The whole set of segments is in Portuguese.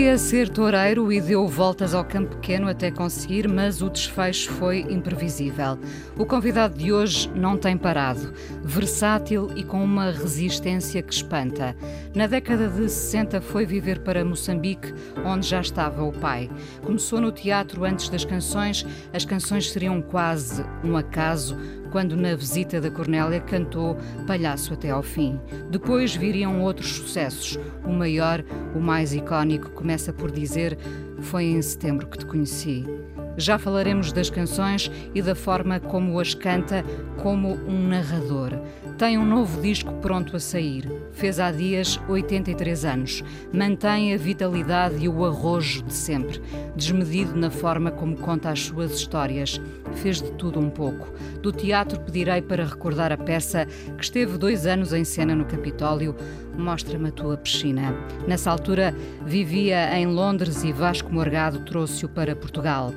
Queria ser toureiro e deu voltas ao campo pequeno até conseguir, mas o desfecho foi imprevisível. O convidado de hoje não tem parado, versátil e com uma resistência que espanta. Na década de 60 foi viver para Moçambique, onde já estava o pai. Começou no teatro antes das canções, as canções seriam quase um acaso quando na visita da Cornélia cantou Palhaço até ao fim. Depois viriam outros sucessos. O maior, o mais icónico, começa por dizer: Foi em setembro que te conheci. Já falaremos das canções e da forma como as canta como um narrador. Tem um novo disco pronto a sair. Fez há dias 83 anos. Mantém a vitalidade e o arrojo de sempre. Desmedido na forma como conta as suas histórias. Fez de tudo um pouco. Do teatro pedirei para recordar a peça que esteve dois anos em cena no Capitólio, Mostra-me a tua piscina. Nessa altura vivia em Londres e Vasco Morgado trouxe-o para Portugal.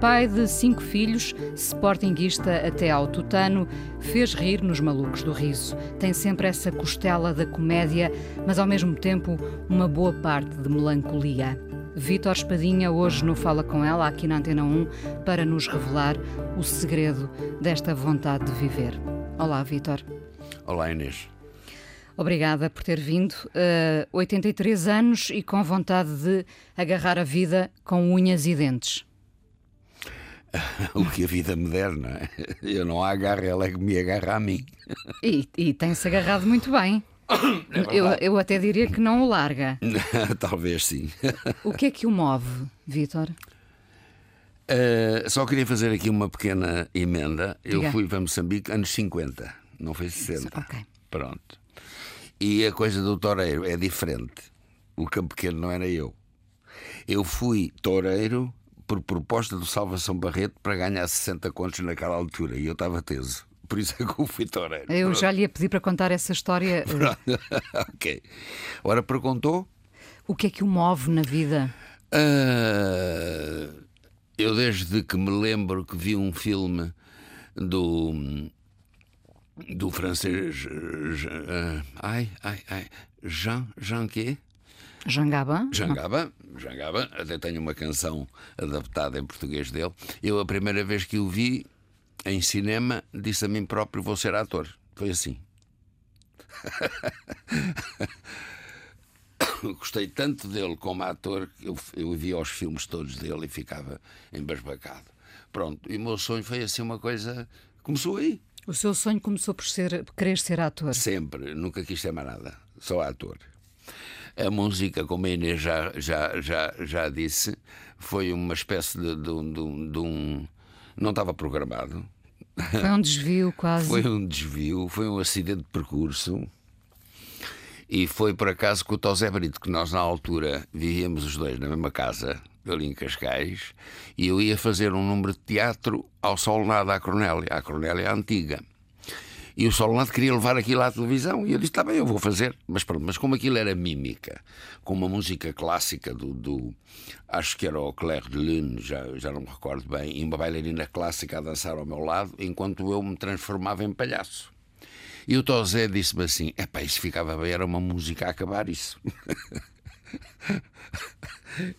Pai de cinco filhos, sportinguista até ao tutano, fez rir nos malucos do riso. Tem sempre essa costela da comédia, mas ao mesmo tempo uma boa parte de melancolia. Vítor Espadinha hoje no Fala Com Ela, aqui na Antena 1, para nos revelar o segredo desta vontade de viver. Olá, Vítor. Olá, Inês. Obrigada por ter vindo. Uh, 83 anos e com vontade de agarrar a vida com unhas e dentes. o que a vida me der, não é? Eu não a agarro, ela é que me agarra a mim. E, e tem-se agarrado muito bem. É eu, eu até diria que não o larga. Talvez sim. O que é que o move, Vítor? Uh, só queria fazer aqui uma pequena emenda. Diga. Eu fui para Moçambique anos 50, não foi 60. Ok. Pronto. E a coisa do toureiro é diferente. O campo pequeno não era eu. Eu fui toureiro por proposta do Salvação Barreto para ganhar 60 contos naquela altura e eu estava teso. Por isso é que eu fui toureiro. Eu Pronto. já lhe ia pedir para contar essa história. ok. Ora, perguntou? O que é que o move na vida? Uh, eu, desde que me lembro que vi um filme do do francês uh, ai, ai, ai, Jean, Jean quê? Gabin, Jean Gabin, até tenho uma canção adaptada em português dele. Eu, a primeira vez que o vi em cinema, disse a mim próprio: vou ser ator. Foi assim. Gostei tanto dele como ator que eu, eu via os filmes todos dele e ficava embasbacado. Pronto, e o meu sonho foi assim uma coisa. Começou aí. O seu sonho começou por ser, por querer ser ator? Sempre, nunca quis ser mais nada, só ator. A música, como a Inês já, já, já, já disse, foi uma espécie de, de, de, de um. Não estava programado. Foi um desvio quase. Foi um desvio, foi um acidente de percurso. E foi por acaso com o Tosé Brito, que nós na altura vivíamos os dois na mesma casa, ali em Cascais, e eu ia fazer um número de teatro ao Solnado à Cornélia, à Cornélia antiga. E o Solnado queria levar aquilo à televisão e eu disse: está bem, eu vou fazer. Mas pronto, mas como aquilo era mímica, com uma música clássica do. do acho que era o Claire de Lune, já, já não me recordo bem, e uma bailarina clássica a dançar ao meu lado, enquanto eu me transformava em palhaço. E o Tosé disse-me assim: é pá, isso ficava bem, era uma música a acabar isso.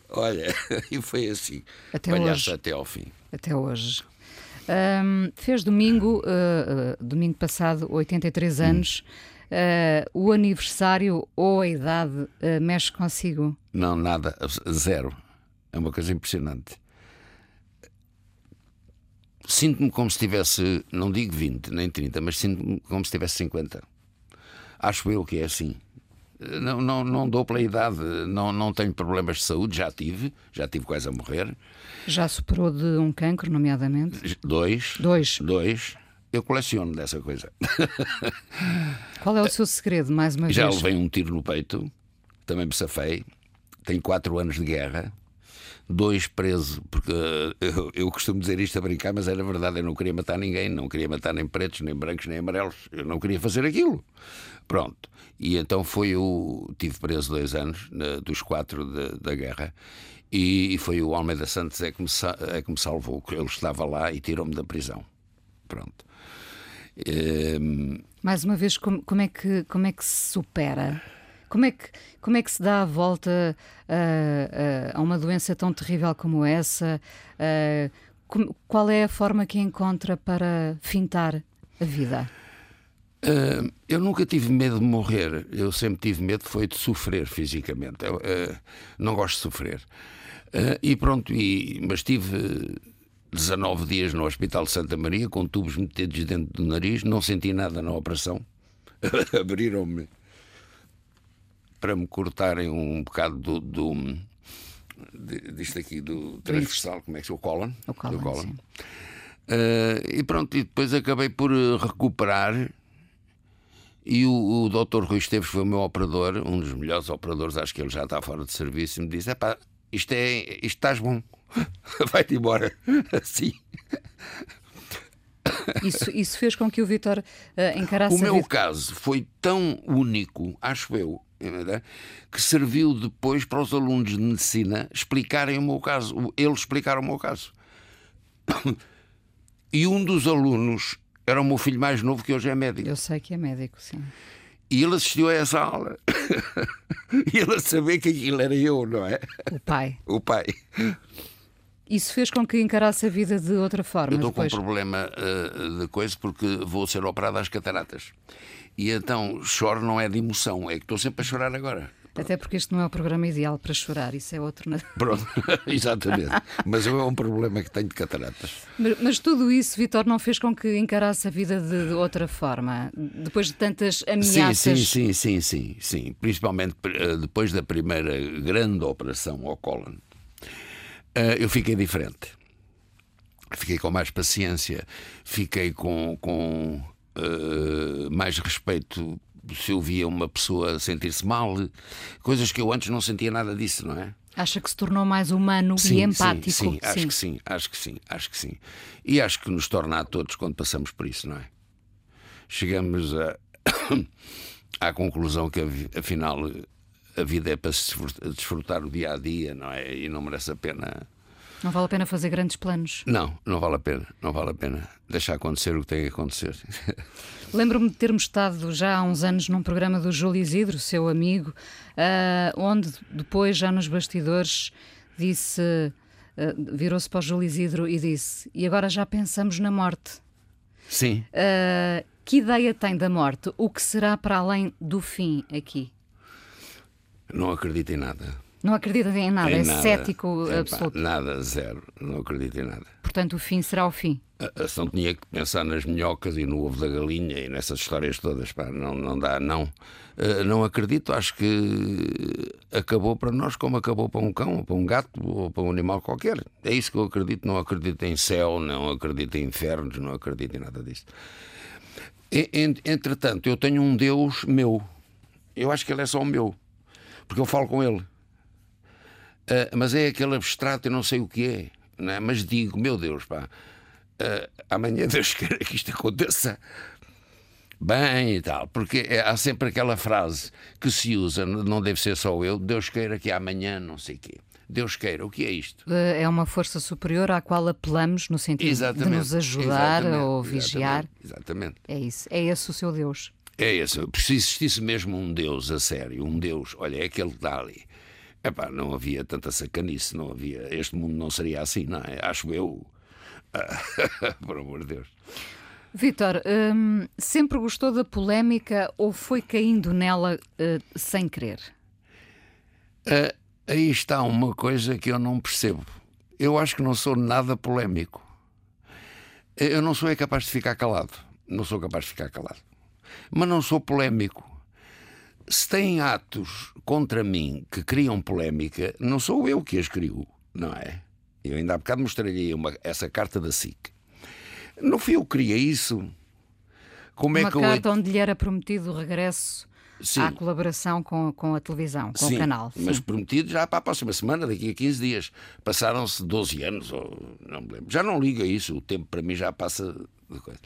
Olha, e foi assim. Até palhaço hoje. até ao fim. Até hoje. Um, fez domingo, uh, uh, domingo passado, 83 hum. anos. Uh, o aniversário ou a idade mexe consigo? Não, nada, zero. É uma coisa impressionante. Sinto-me como se tivesse, não digo 20 nem 30, mas sinto-me como se tivesse 50. Acho eu que é assim. Não, não, não dou pela idade, não, não tenho problemas de saúde, já tive, já tive quase a morrer. Já superou de um cancro, nomeadamente? Dois. Dois. Dois. Eu coleciono dessa coisa. Qual é o seu segredo, mais uma já vez? Já levei um tiro no peito também me safei. Tenho quatro anos de guerra, dois presos, porque eh, eu, eu, costumo dizer isto a brincar, mas era verdade, eu não queria matar ninguém, não queria matar nem pretos, nem brancos, nem amarelos, eu não queria fazer aquilo. Pronto. E então foi o. Tive preso dois anos, dos quatro de, da guerra, e, foi o Almeida Santos é que me, é que me salvou, ele estava lá e tirou-me da prisão. Pronto. Ehm, Mais uma vez, como, como, é que, como é que se supera? Como é que, como é que se dá a volta uh, uh, a uma doença tão terrível como essa? Uh, qual é a forma que encontra para fintar a vida? Eu nunca tive medo de morrer. Eu sempre tive medo foi de sofrer fisicamente. Eu, não gosto de sofrer. e pronto, e, mas tive 19 dias no Hospital de Santa Maria com tubos metidos dentro do nariz. Não senti nada na operação. Abriram-me para me cortarem um bocado do, do disto aqui do transversal, como é que é? O colon. O colon, do. Uh, e pronto, e depois acabei por eh, recuperar. E o, o Dr. Rui Esteves foi o meu operador, um dos melhores operadores, acho que ele já está fora de serviço, e me disse: pá, isto é, isto estás bom, vai-te embora. Assim. Isso, isso fez com que o Vitor uh, encarasse. O meu caso foi tão único, acho eu, que serviu depois para os alunos de medicina explicarem o meu caso. Eles explicaram o meu caso. E um dos alunos era o meu filho mais novo, que hoje é médico. Eu sei que é médico, sim. E ele assistiu a essa aula. e ele a saber que aquilo era eu, não é? O pai. O pai. Isso fez com que encarasse a vida de outra forma. Eu estou depois. com um problema uh, de coisa porque vou ser operado às cataratas. E então choro não é de emoção, é que estou sempre a chorar agora. Até porque este não é o programa ideal para chorar, isso é outro. Pronto, exatamente. Mas é um problema que tenho de cataratas. Mas, mas tudo isso, Vitor, não fez com que encarasse a vida de, de, outra forma? Depois de tantas ameaças. Sim, sim, sim, sim, sim, sim. Principalmente eh, depois da primeira grande operação ao cólon, eh, eu fiquei diferente. Fiquei com mais paciência, fiquei com, com uh, mais respeito se eu via uma pessoa sentir-se mal, coisas que eu antes não sentia nada disso, não é? Acha que se tornou mais humano sim, e empático? Sim, sim, acho que sim, acho que sim, acho que sim. E acho que nos torna a todos quando passamos por isso, não é? Chegamos a, à conclusão que afinal a vida é para se desfrutar o dia a dia, não é? E não merece a pena não vale a pena fazer grandes planos? Não, não vale a pena. Não vale a pena deixar acontecer o que tem que acontecer. Lembro-me de termos estado já há uns anos num programa do Júlio Isidro, seu amigo, uh, onde depois, já nos bastidores, disse. Uh, virou-se para o Júlio Isidro e disse: E agora já pensamos na morte. Sim. Uh, que ideia tem da morte? O que será para além do fim aqui? Não acredito em nada. Não acredita em nada, em é nada. cético absoluto. Nada, zero. Não acredito em nada. Portanto, o fim será o fim. A ação tinha que pensar nas minhocas e no ovo da galinha e nessas histórias todas. Pá, não, não dá, não. Uh, não acredito, acho que acabou para nós como acabou para um cão, ou para um gato, ou para um animal qualquer. É isso que eu acredito. Não acredito em céu, não acredito em infernos, não acredito em nada disso. Entretanto, eu tenho um Deus meu. Eu acho que ele é só o meu. Porque eu falo com ele. Uh, mas é aquele abstrato, eu não sei o que é, é? mas digo, meu Deus, pá, uh, amanhã Deus queira que isto aconteça bem e tal, porque é, há sempre aquela frase que se usa, não deve ser só eu, Deus queira que amanhã não sei o quê. Deus queira, o que é isto? É uma força superior à qual apelamos no sentido exatamente, de nos ajudar ou vigiar. Exatamente. É isso. É esse o seu Deus. É esse. Se existisse mesmo um Deus a sério, um Deus, olha, é aquele que está ali Epá, não havia tanta sacanice, não havia. Este mundo não seria assim, não é? Acho eu. Por amor de Deus. Vitor, hum, sempre gostou da polémica ou foi caindo nela uh, sem querer? Uh, aí está uma coisa que eu não percebo. Eu acho que não sou nada polémico. Eu não sou é capaz de ficar calado. Não sou capaz de ficar calado. Mas não sou polémico se têm atos contra mim que criam polémica, não sou eu que as crio, não é? Eu ainda há bocado mostrei-lhe essa carta da SIC. Não fui eu que criei isso. Como é uma é que carta eu... onde lhe era prometido o regresso Sim. à colaboração com, com a televisão, com Sim, o canal. Mas Sim. prometido já para a próxima semana, daqui a 15 dias. Passaram-se 12 anos, ou não me lembro. Já não liga isso, o tempo para mim já passa de coisa.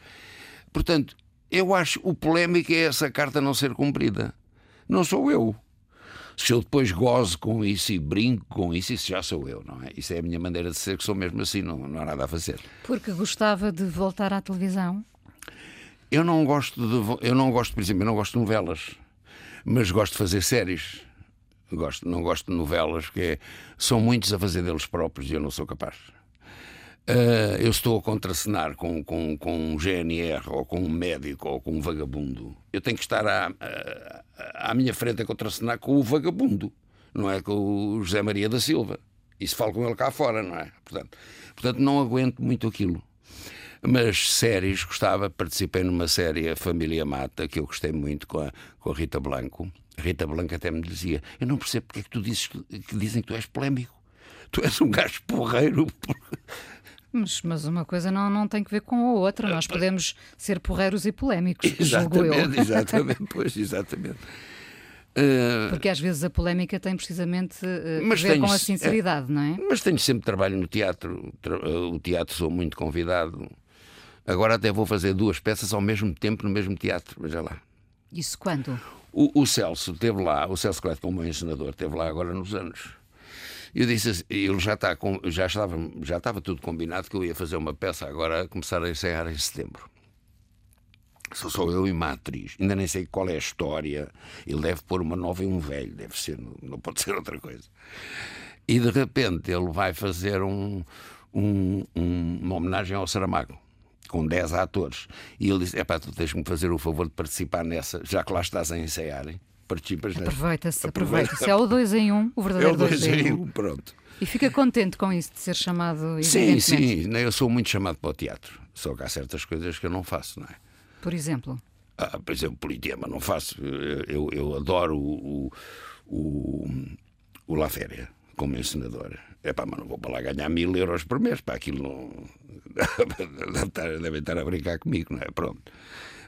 Portanto, eu acho o polémico é essa carta não ser cumprida. Não sou eu. Se eu depois gozo com isso e brinco com isso, isso já sou eu, não é? Isso é a minha maneira de ser, que sou mesmo assim, não, não há nada a fazer. Porque gostava de voltar à televisão. Eu não gosto de, eu não gosto, por exemplo, eu não gosto de novelas, mas gosto de fazer séries. Gosto, não gosto de novelas, que é- são muitos a fazer deles próprios e eu não sou capaz. Ah, eu estou a contracenar com, com, com um GNR ou com um médico ou com um vagabundo. Eu tenho que estar à, à, à minha frente a contracenar com o vagabundo, não é com o José Maria da Silva. E se falo com ele cá fora, não é? Portanto, portanto não aguento muito aquilo. Mas séries, gostava, participei numa série A Família Mata, que eu gostei muito com a, com a Rita Blanco. A Rita Blanco até me dizia: Eu não percebo porque é que tu dizes que dizem que tu és polémico. Tu és um gajo porreiro. Mas, mas uma coisa não, não tem que ver com a outra. Nós podemos ser porreiros e polémicos, julgo eu. Exatamente, exatamente, pois, exatamente. Ah, Porque às vezes a polémica tem precisamente eh, a ver com tenho- a sinceridade, não é? Mas tenho sempre trabalho no teatro. Eh, O teatro sou muito convidado. Agora até vou fazer duas peças ao mesmo tempo no mesmo teatro. Veja lá. Isso quando? O, o Celso esteve lá, o Celso Cleto, como meu ensinador, esteve lá agora nos anos. Eu disse assim, ele já, está com, já, estava, já estava tudo combinado que eu ia fazer uma peça agora começar a ensaiar em setembro. Só sou eu e uma atriz. Ainda nem sei qual é a história. Ele deve pôr uma nova e um velho, deve ser, não, pode ser outra coisa. E de repente ele vai fazer um, um- um- uma homenagem ao Saramago, com 10 atores. E ele disse: Epá, tu tens-me fazer o favor de participar nessa, já que lá estás a ensaiarem. Participas. Aproveita-se, Aproveita. aproveita-se. É o 2 em 1, um, o É verdadeiro o 2 dois em em 1. Um. pronto. E fica contente com isso de ser chamado, Sim, sim, eu sou muito chamado para o teatro. Só que há certas coisas que eu não faço, não é? Por exemplo. Ah, por exemplo, politeama, não faço. Eu, eu adoro o, o, o La Féria como encenador. É pá, mas não vou para lá ganhar mil euros por mês. Para aquilo não. Devem estar a brincar comigo, não é? Pronto.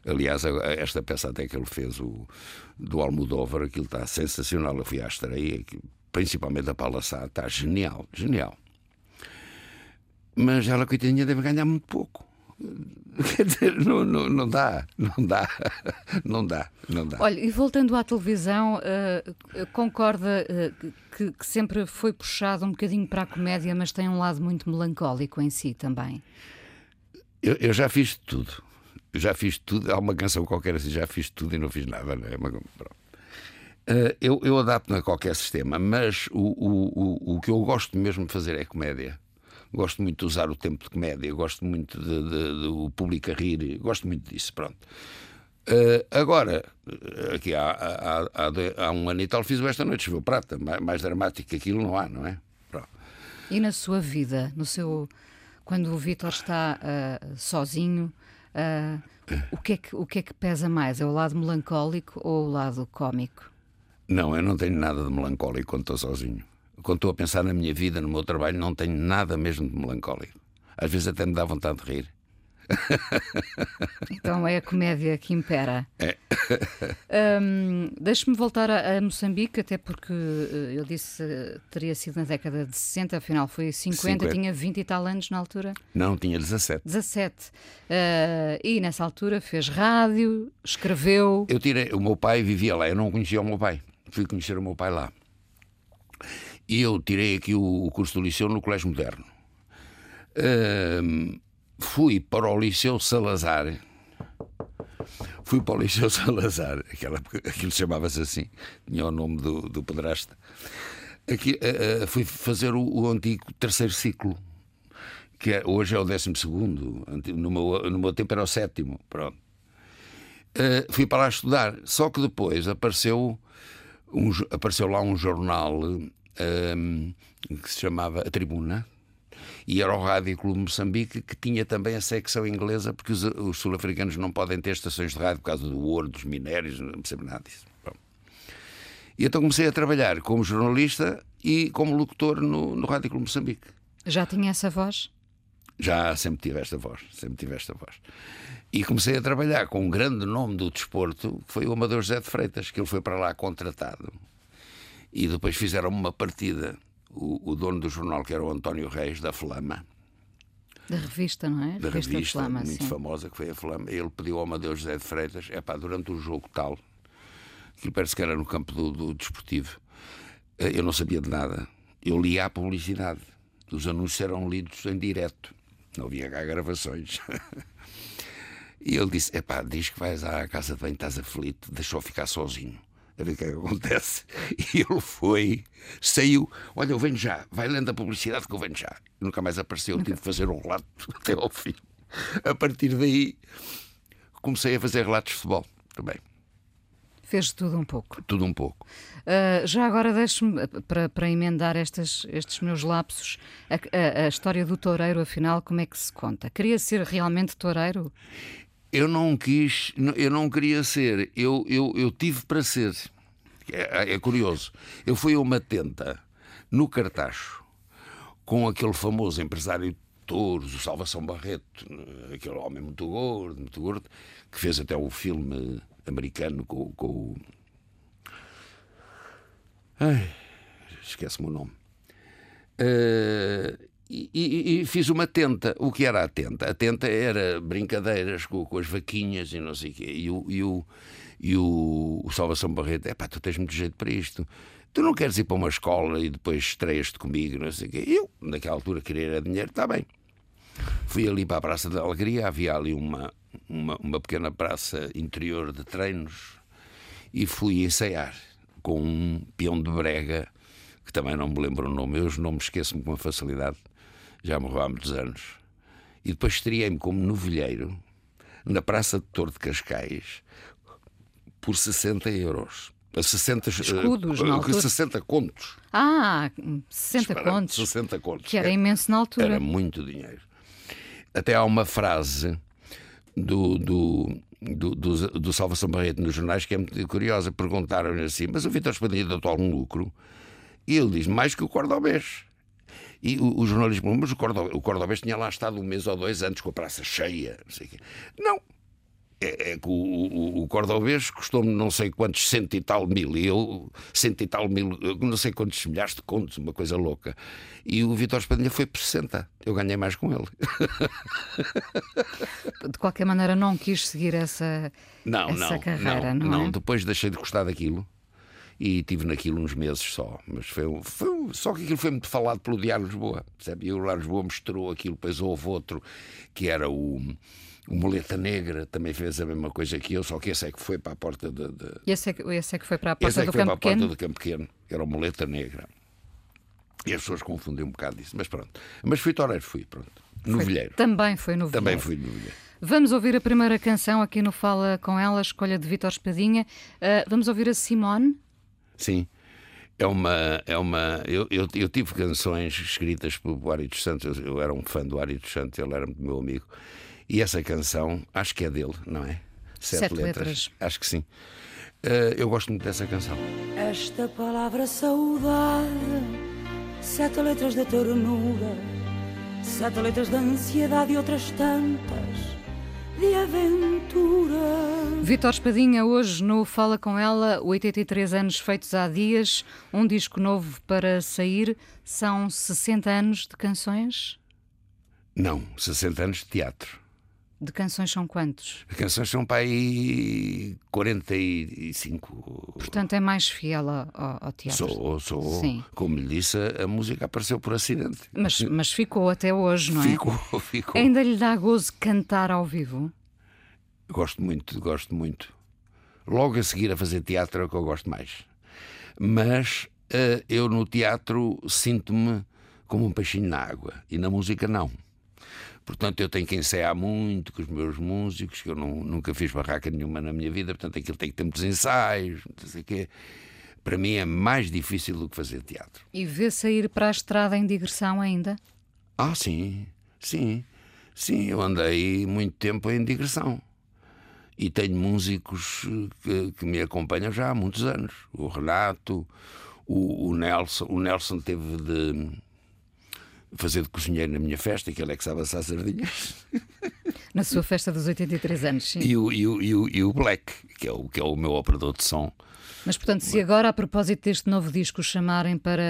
Aliás, esta peça até que ele fez o, do Almodóvar, aquilo está sensacional. Eu fui à estreia, principalmente a Paula Sá, está genial, genial. Mas ela, coitadinha, deve ganhar muito pouco. Quer dizer, não, não, não dá, não dá, não dá, não dá. Olha, e voltando à televisão, eh, concorda eh, que, que sempre foi puxado um bocadinho para a comédia, mas tem um lado muito melancólico em si também. Eu, eu já fiz tudo. Já fiz tudo. Há uma canção qualquer assim, já fiz tudo e não fiz nada. Não é? Mas, eu, eu adapto-me a qualquer sistema, mas o, o, o, o que eu gosto mesmo de fazer é comédia. Gosto muito de usar o tempo de comédia, gosto muito de, de- de o público a rir, gosto muito disso. Pronto. Eh, agora, eh, aqui há, há, há, há um ano e tal, fiz o Esta Noite Choveu Prata. Mais, mais dramático que aquilo não há, não é? Pronto. E na sua vida, no seu quando o Vítor está ah, sozinho, ah, o, que é que, o que é que pesa mais? É o lado melancólico ou o lado cómico? Não, eu não tenho nada de melancólico quando estou sozinho. Quando estou a pensar na minha vida, no meu trabalho, não tenho nada mesmo de melancólico. Às vezes até me dá vontade de rir. Então é a comédia que impera. É. Hum, Deixe-me voltar a, a Moçambique, até porque eh, eu disse teria sido na década de 60, afinal foi 50, 50. tinha 20 e tal anos na altura. Não, tinha 17. 17. Eh, e nessa altura fez rádio, escreveu. Eu tirei, o meu pai vivia lá, eu não conhecia o meu pai. Fui conhecer o meu pai lá. E eu tirei aqui o, curso do liceu no Colégio Moderno. Fui para o Liceu Salazar. Fui para o Liceu Salazar, aquela, aquilo chamava-se assim, tinha o nome do, do pedrasta. Aqui, ah, ah, fui fazer o, o antigo terceiro ciclo, que é- hoje é o décimo segundo, no meu, no meu tempo era o sétimo. Pronto. Uh, fui para lá estudar. Só que depois apareceu, um apareceu lá um jornal que se chamava A Tribuna. E era o Rádio Clube Moçambique que tinha também a secção inglesa, porque os, os sul-africanos não podem ter estações de rádio por causa do ouro, dos minérios, não percebo nada disso. Pronto. E então comecei a trabalhar como jornalista e como locutor no, no Rádio Clube Moçambique. Já tinha essa voz? Já sempre tive esta voz, sempre tive esta voz. E comecei a trabalhar com um grande nome do desporto, que foi o Amador José de Freitas, que ele foi para lá contratado. E depois fizeram uma partida. O, o dono do jornal, que era o António Reis, da Flama, Da revista, não é? da revista, Flama, muito sim. famosa, que foi a Flama, ele pediu ao Amadeu José de Freitas, é pá, durante o jogo tal, que parece que era no campo do, do desportivo, eh, eu não sabia de nada. Eu lia a publicidade. Os anúncios eram lidos em direto. Não havia cá gravações. E ele disse: é pá, diz que vais à casa de banho, estás aflito, deixou ficar sozinho. A ver o que é que acontece. E ele foi, saiu, olha, eu venho já, vai lendo a publicidade que eu venho já. E nunca mais apareceu, tive de fazer um relato até ao fim. A partir daí comecei a fazer relatos de futebol também. Fez tudo um pouco. Tudo um pouco. Uh, já agora deixe-me, uh, para, para emendar estas, estes meus lapsos, a, a- a história do toureiro, afinal, como é que se conta? Queria ser realmente toureiro? Eu não quis, eu não queria ser, eu, eu, eu tive para ser. É, é curioso. Eu fui a uma tenta no Cartacho com aquele famoso empresário de touros, o Salvação Barreto, aquele homem muito gordo, muito gordo, que fez até o filme americano com, com. Ai, esquece-me o nome. Eh, e, e- fiz uma tenta. O que era a tenta? A tenta era brincadeiras com, com as vaquinhas e não sei o quê. E o, e o, e o, o Salvação Barreto, é pá, tu tens muito jeito para isto. Tu não queres ir para uma escola e depois estreias-te comigo, não sei o quê. Eu, naquela altura, queria era dinheiro, está bem. Fui ali para a Praça da Alegria, havia ali uma, uma, uma pequena praça interior de treinos e fui ensaiar com um peão de brega, que também não me lembro o nome, eu os nomes esqueço-me com uma facilidade, já morreu há muitos anos. E depois estreiei-me como novilheiro na Praça de Torre de Cascais por 60 euros. A 60 Escudos, eh, na altura. 60 contos. Ah, 60 Espera, contos, 60 contos. que era imenso na altura. Era muito dinheiro. Até há uma frase do, do, do, do, do Salvação Barreto nos jornais que é muito curiosa. Perguntaram-lhe assim: Mas o Vitor Espadinha deu-te algum lucro? E ele diz: Mais que o Cordobês. E o, o perguntou: Mas o Cordobês, o Cordobês tinha lá estado um mês ou dois antes com a praça cheia. Não. Sei o quê." não. É, é que o, o, o Cordobês custou-me não sei quantos cento e tal mil, e eu cento e tal mil, não sei quantos milhares de contos, uma coisa louca. E o Vitor Espadinha foi por 60. Eu ganhei mais com ele. De qualquer maneira, não quis seguir essa, Não, essa não, carreira, não, não, é? Depois deixei de gostar daquilo e tive naquilo uns meses só. Mas foi, foi só que aquilo foi muito falado pelo Diário de Lisboa. Percebe? E o Diário de Lisboa misturou aquilo, depois houve outro que era o, o Moleta Negra, também fez a mesma coisa que eu, só que esse é que foi para a porta de. de- esse é, que, esse é que foi para a esse porta é que do foi para Campo a porta do Campo Pequeno, era o Moleta Negra. E as pessoas confundem um bocado isso, mas pronto. Mas fui toureiro, fui, pronto. Novilheiro. Também foi no Também fui novilheiro. Vamos ouvir a primeira canção aqui no Fala Com Ela, escolha de Vítor Espadinha. Ah, vamos ouvir a Simone. Sim. É uma. É uma eu, eu, eu tive canções escritas pelo Ari dos Santos, eu, eu era um fã do Ari dos Santos, ele era meu amigo. E essa canção, acho que é dele, não é? Sete letras. Acho que sim. Eh, eu gosto muito dessa canção. Esta palavra saudade, sete letras de ternura, sete letras de ansiedade e outras tantas de aventura. Vítor Espadinha, hoje no Fala Com Ela, 83 anos feitos há dias, um disco novo para sair. São 60 anos de canções? Não, 60 anos de teatro. De canções são quantos? As canções são para aí 45. Portanto, é mais fiel ao, ao- teatro. Sou, sou. Sim. Como lhe disse, a, música apareceu por acidente. Mas, mas ficou até hoje, não é? Ficou, ficou. Ainda lhe dá gozo cantar ao vivo? Gosto muito, gosto muito. Logo a seguir a fazer teatro é o que eu gosto mais. Mas eh, eu no teatro sinto-me como um peixinho na água e na música não. Portanto, eu tenho que ensaiar muito com os meus músicos, que eu não- nunca fiz barraca nenhuma na minha vida, portanto, aquilo tem que ter muitos ensaios, não sei o quê. Para mim é mais difícil do que fazer teatro. E vê sair para a estrada em digressão ainda? Ah, sim, sim, sim, eu andei muito tempo em digressão. E tenho músicos que, que me acompanham já há muitos anos. O Renato, o, o Nelson. O Nelson teve de, fazer de cozinheiro na minha festa, que ele é que sabe assar sardinhas. Na sua festa dos 83 anos, sim. E o, e o, e o, e o Black, que é o, que é o meu operador de som. Mas, portanto, se agora, a propósito deste novo disco, chamarem para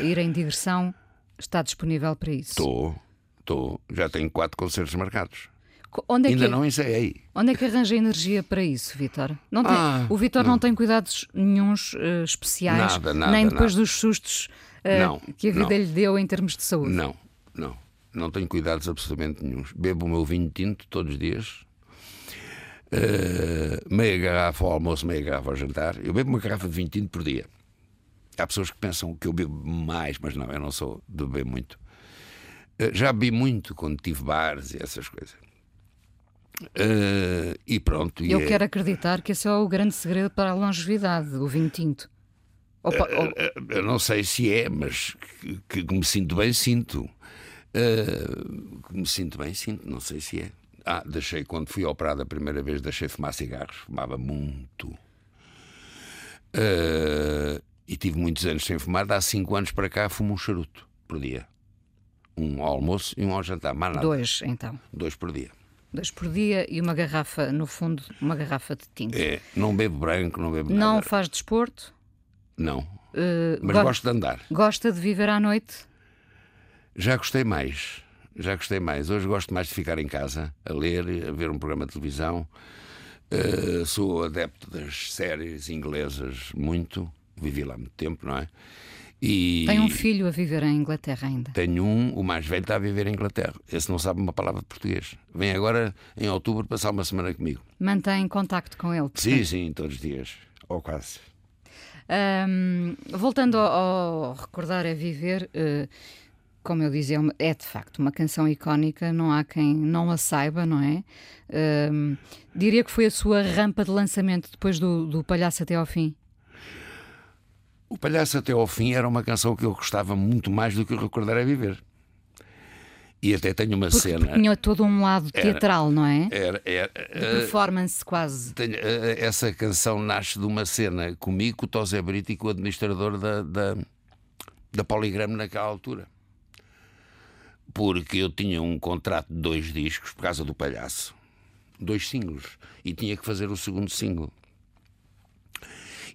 uh, ir em digressão, está disponível para isso? Estou, estou. Já tenho quatro concertos marcados. Onde é Ainda que, não ensaiei. Onde é que arranja energia para isso, Vitor? Não tem- Ah, o Vitor não. não. tem cuidados nenhuns eh, especiais, Nada, nada, nem depois nada. dos sustos Não, que a vida não. lhe deu em termos de saúde. Não, não. Não tenho cuidados absolutamente nenhums. Bebo o meu vinho tinto todos os dias. Eh, meia garrafa ao almoço, meia garrafa ao jantar. Eu bebo uma garrafa de vinho tinto por dia. Há pessoas que pensam que eu bebo mais, mas não, eu não sou de beber muito. Eh, já bebi muito quando tive bares e essas coisas. Eh, e pronto. e Eu é- quero acreditar que esse é o grande segredo para a longevidade, o vinho tinto. Ou po- ou- Eh, Eu não sei se é, mas que, que me sinto bem, sinto. Eh, que me sinto bem, sinto. Não sei se é. Ah, deixei, quando fui operado a primeira vez, deixei de fumar cigarros. Fumava muito. Eh, e tive muitos anos sem fumar. Há cinco anos para cá fumo um charuto por dia. Um ao almoço e um ao jantar. Mais nada. dois, então. Dois por dia. Dois por dia e uma garrafa, no fundo, uma garrafa de tinto. É, não bebo branco, não bebo Não nada. faz desporto? Não. Eh, Mas go- gosto de andar. Gosta de viver à noite? Já gostei mais. Já gostei mais. Hoje gosto mais de ficar em casa, a ler, a ver um programa de televisão. Uh, sou adepto das séries inglesas, muito. Vivi lá muito tempo, não é? E Tem um filho a viver em Inglaterra ainda. tenho um, o mais velho está a viver em Inglaterra. Esse não sabe uma palavra de português. Vem agora, em outubro, passar uma semana comigo. Mantém contacto com ele. Sim, sim, todos os dias. Ou quase. Ahm, voltando ao, ao recordar é viver, eh, como eu dizia, é é de facto uma canção icónica, não há quem não a saiba, não é? Ahm, diria que foi a sua rampa de lançamento depois do, do Palhaço até ao fim. O Palhaço até ao fim era uma canção que eu gostava muito mais do que o Recordar é Viver. E até tenho uma Porque, cena. tinha todo um lado Era- teatral, não é? Era, era, De performance quase. tenho- eh, essa canção nasce de uma cena comigo, com o Tosé Brito e com o administrador da, da, da Poligrama naquela altura. Porque eu tinha um contrato de dois discos por causa do palhaço, dois singles, e tinha que fazer o segundo single.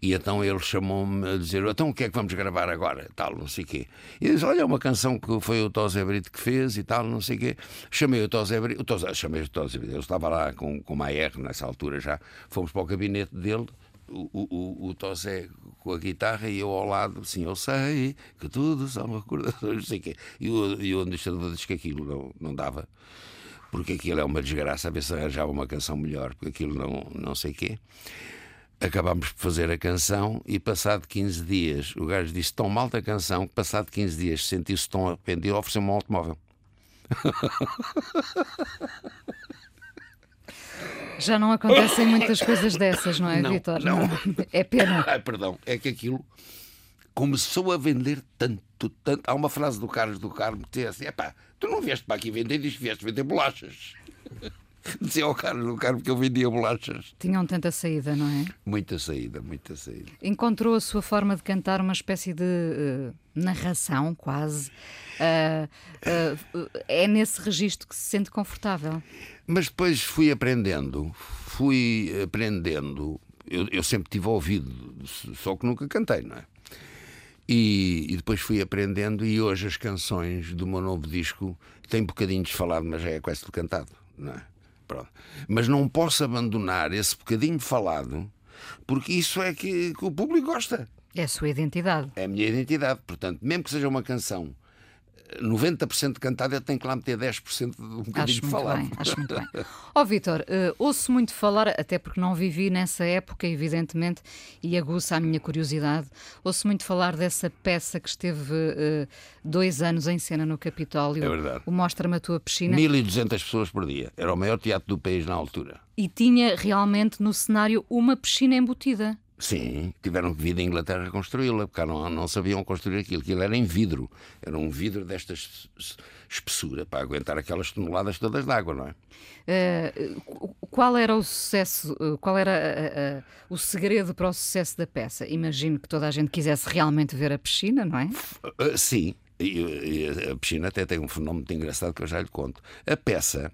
E então ele chamou-me a dizer: Então o que é que vamos gravar agora? Tal, não sei o quê. E disse: Olha, é uma canção que foi o Tosé Brito que fez e tal, não sei o quê. Chamei o Tosé Brito, o Tosé, chamei o Tosé Brito, ele estava lá com, com uma AR nessa altura já. Fomos para o gabinete dele, o, o, o, o Tosé com a guitarra e eu ao lado, assim, eu sei que tudo são recordações, não sei o quê. E o, e o administrador disse que aquilo não, não dava porque aquilo é uma desgraça, a ver se arranjava uma canção melhor, porque aquilo não, não sei quê. Acabámos por fazer a canção e passado 15 dias, o gajo disse tão mal da canção que passado 15 dias sentiu-se tão arrependido, ofereceu-me um automóvel. Já não acontecem muitas coisas dessas, não é, Não, Vitor? não. É pena. Ai, perdão, é que aquilo começou a vender tanto, tanto. Há uma frase do Carlos do Carmo que dizia assim: epá, tu não vieste para aqui vender, diz que vieste vender bolachas. Dizia ao Carlos do Carmo que eu vendia bolachas. Tinham tanta saída, não é? Muita saída, muita saída. encontrou a sua forma de cantar uma espécie de eh, narração, quase. Ah, ah, é nesse registro que se sente confortável. Mas depois fui aprendendo, fui aprendendo. Eu, eu sempre tive ouvido, só que nunca cantei, não é? E, e depois fui aprendendo, e hoje as canções do meu novo disco têm bocadinhos falado, mas já é quase tudo cantado, não é? Pronto. Mas não posso abandonar esse bocadinho falado, porque isso é que, que o público gosta. É a sua identidade. É a minha identidade. Portanto, mesmo que seja uma canção 90% cantada, eu tenho que lá meter 10% de um bocadinho Acho de muito falado. bem, acho muito bem. Ó Vitor, eh, ouço muito falar, até porque não vivi nessa época, evidentemente, e aguça a minha curiosidade. Ouço muito falar dessa peça que esteve eh, dois anos em cena no Capitólio. É verdade. O Mostra-me a tua piscina. 1200 pessoas por dia. Era o maior teatro do país na altura. E tinha realmente no cenário uma piscina embutida. Sim, tiveram que vir da Inglaterra construí-la, porque não, não sabiam construir aquilo. Aquilo era em vidro. Era um vidro desta es- es- espessura para aguentar aquelas toneladas todas de água, não é? Qu- qual era o sucesso, eh, qual era eh, eh, o segredo para o sucesso da peça? Imagino que toda a gente quisesse realmente ver a piscina, não é? Sim, E, e a piscina até tem um fenómeno muito engraçado que eu já lhe conto. A peça,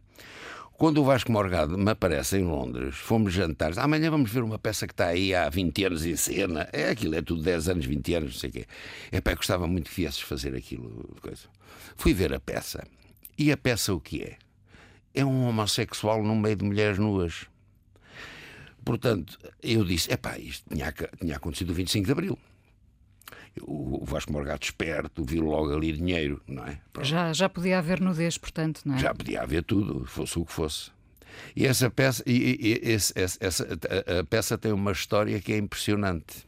quando o Vasco Morgado me aparece em Londres, fomos jantar, amanhã vamos ver uma peça que está aí há 20 anos em cena. É aquilo, é tudo 10 anos, 20 anos, não sei o quê. É pá, gostava muito que viesses fazer aquilo. Coisa. Fui ver a peça. E a peça o que é? É um homossexual no meio de mulheres nuas. Portanto, eu disse: é pá, isto tinha, tinha acontecido o 25 de Abril o Vasco Morgado esperto, viu logo ali dinheiro, não é? Já, já podia haver nudez, portanto, não é? Já podia haver tudo, fosse o que fosse. E essa peça, e, e, esse, essa, a, a peça tem uma história que é impressionante.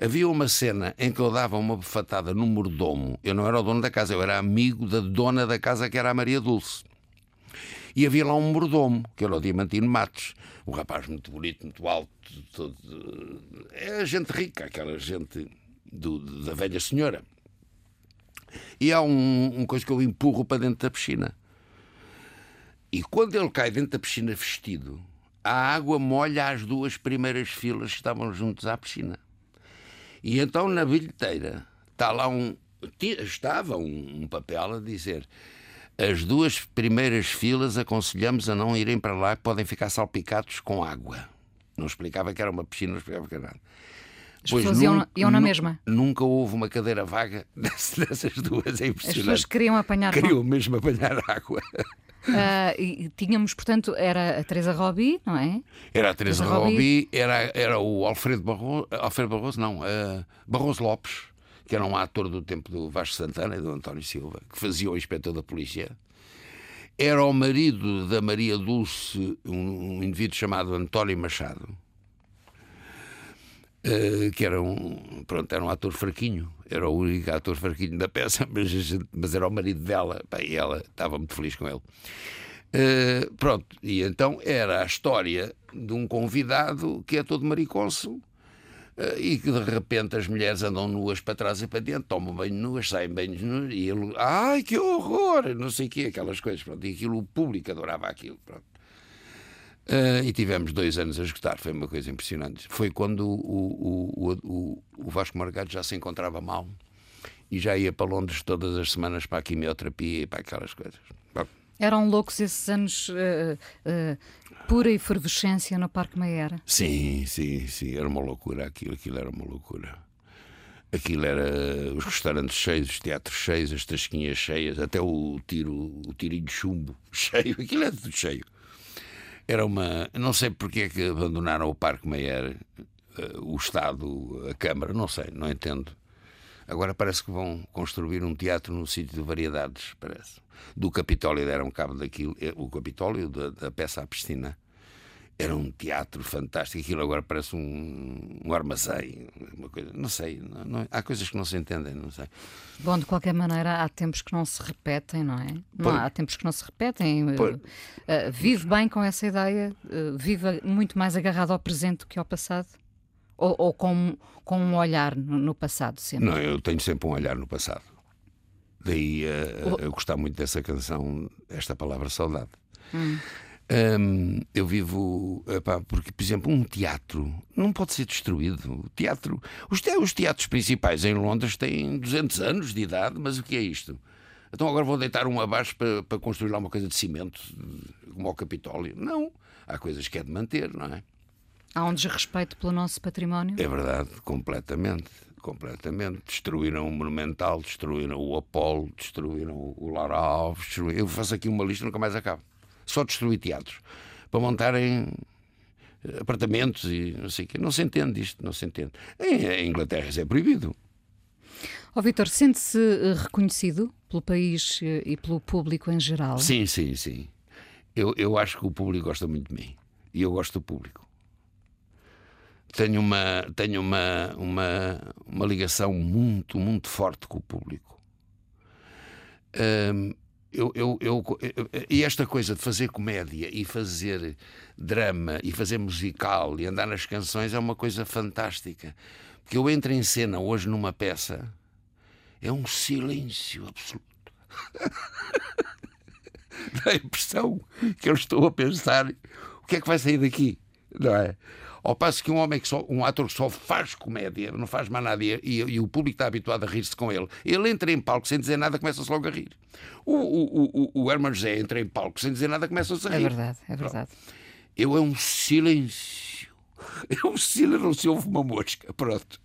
Havia uma cena em que eu dava uma bufatada no mordomo. Eu não era o dono da casa, eu era amigo da dona da casa, que era a Maria Dulce. E havia lá um mordomo, que era o Diamantino Matos. Um rapaz muito bonito, muito alto. Todo... É gente rica, aquela gente do, da velha senhora. E há um, um coisa que eu empurro para dentro da piscina. E quando ele cai dentro da piscina vestido, a água molha as duas primeiras filas que estavam juntos à piscina. E então na bilheteira está lá um. Estava um, um papel a dizer as duas primeiras filas aconselhamos a não irem para lá, podem ficar salpicados com água. Não explicava que era uma piscina, não explicava que era nada. As pois pessoas iam, iam na mesma. Nunca houve uma cadeira vaga dessas duas, é impressionante. As pessoas queriam apanhar Queriam mesmo apanhar água. Uh, e tínhamos, portanto, era a Teresa Robi, não é? Era a Teresa, Teresa Robi, era, era o Alfredo Barroso, Alfredo Barroso não, uh, Barroso Lopes, que era um ator do tempo do Vasco Santana e do António Silva, que fazia o inspetor da polícia. Era o marido da Maria Dulce, um, um indivíduo chamado António Machado Uh, que era um, pronto, era um ator fraquinho, era o único ator fraquinho da peça, mas, mas era o marido dela, e ela estava muito feliz com ele. Uh, pronto, e então era a história de um convidado que é todo mariconso uh, e que de repente as mulheres andam nuas para trás e para dentro, tomam banho nuas, saem banhos nuas e ele, ai que horror, não sei o quê, aquelas coisas, pronto, e aquilo o público adorava aquilo, pronto. Uh, e tivemos dois anos a esgotar, foi uma coisa impressionante. Foi quando o, o, o, o Vasco Margado já se encontrava mal e já ia para Londres todas as semanas para a quimioterapia e para aquelas coisas. Bom. Eram loucos esses anos uh, uh, pura efervescência no Parque Maera? Sim, sim, sim, era uma loucura aquilo, aquilo era uma loucura. Aquilo era os restaurantes cheios, os teatros cheios, as tasquinhas cheias, até o tiro, o tirinho de chumbo cheio, aquilo era tudo cheio. Era uma. Não sei porque é que abandonaram o Parque Meyer, uh, o Estado, a Câmara, não sei, não entendo. Agora parece que vão construir um teatro no sítio de variedades, parece. Do Capitólio deram cabo daquilo. Eh, o Capitólio, da, da peça à piscina era um teatro fantástico. Aquilo agora parece um, um armazém, uma coisa, não sei. Não, não, há coisas que não se entendem, não sei. Bom, de qualquer maneira, há tempos que não se repetem, não é? Não, há tempos que não se repetem. Uh, vive bem com essa ideia, uh, vive muito mais agarrado ao presente do que ao passado? Ou, ou com, com um olhar no, no, passado sempre? Não, eu tenho sempre um olhar no passado. Daí uh, eu gostar muito dessa canção, esta palavra saudade. Hum. Eu vivo, epá, porque, por exemplo, um teatro não pode ser destruído. O teatro, os, os teatros principais em Londres têm 200 anos de idade, mas o que é isto? Então agora vou deitar um abaixo para, para construir lá uma coisa de cimento, como o Capitólio. Não. Há coisas que é de manter, não é? Há um desrespeito pelo nosso património? É verdade, completamente. Completamente. Destruíram o Monumental, destruíram o Apolo, destruíram o Lara Alves. Destruíram... Eu faço aqui uma lista nunca mais acabo só destruir teatros para montarem apartamentos e não sei o quê. Não se entende isto, não se entende. Em, Inglaterra isso é proibido. Ó oh, Vitor, sente-se eh, reconhecido pelo país eh, e pelo público em geral? Sim, sim, sim. Eu, eu acho que o público gosta muito de mim. E eu gosto do público. Tenho uma, tenho uma, uma, uma ligação muito, muito forte com o público. Um, eu, eu, eu, e esta coisa de fazer comédia e fazer drama e fazer musical e andar nas canções é uma coisa fantástica. Porque eu entro em cena hoje numa peça, é um silêncio absoluto. Dá a impressão que eu estou a pensar o que é que vai sair daqui, não é? Ao passo que um homem que só, um ator que só faz comédia, não faz mais nada e, e, e o público está habituado a rir-se com ele, ele entra em palco sem dizer nada, começa-se logo a rir. O, o, o, o Herman José entra em palco sem dizer nada, começa-se a rir. É verdade, é verdade. Eu é um silêncio. É um silêncio, não se ouve uma mosca. Pronto.